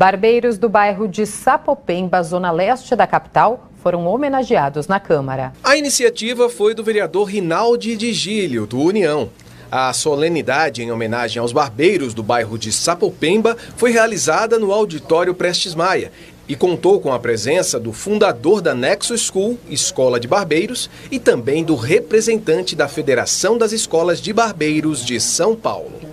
Barbeiros do bairro de Sapopemba, zona leste da capital, foram homenageados na Câmara. A iniciativa foi do vereador Rinaldi de Gílio, do União. A solenidade em homenagem aos barbeiros do bairro de Sapopemba foi realizada no auditório Prestes Maia e contou com a presença do fundador da Nexo School, Escola de Barbeiros, e também do representante da Federação das Escolas de Barbeiros de São Paulo.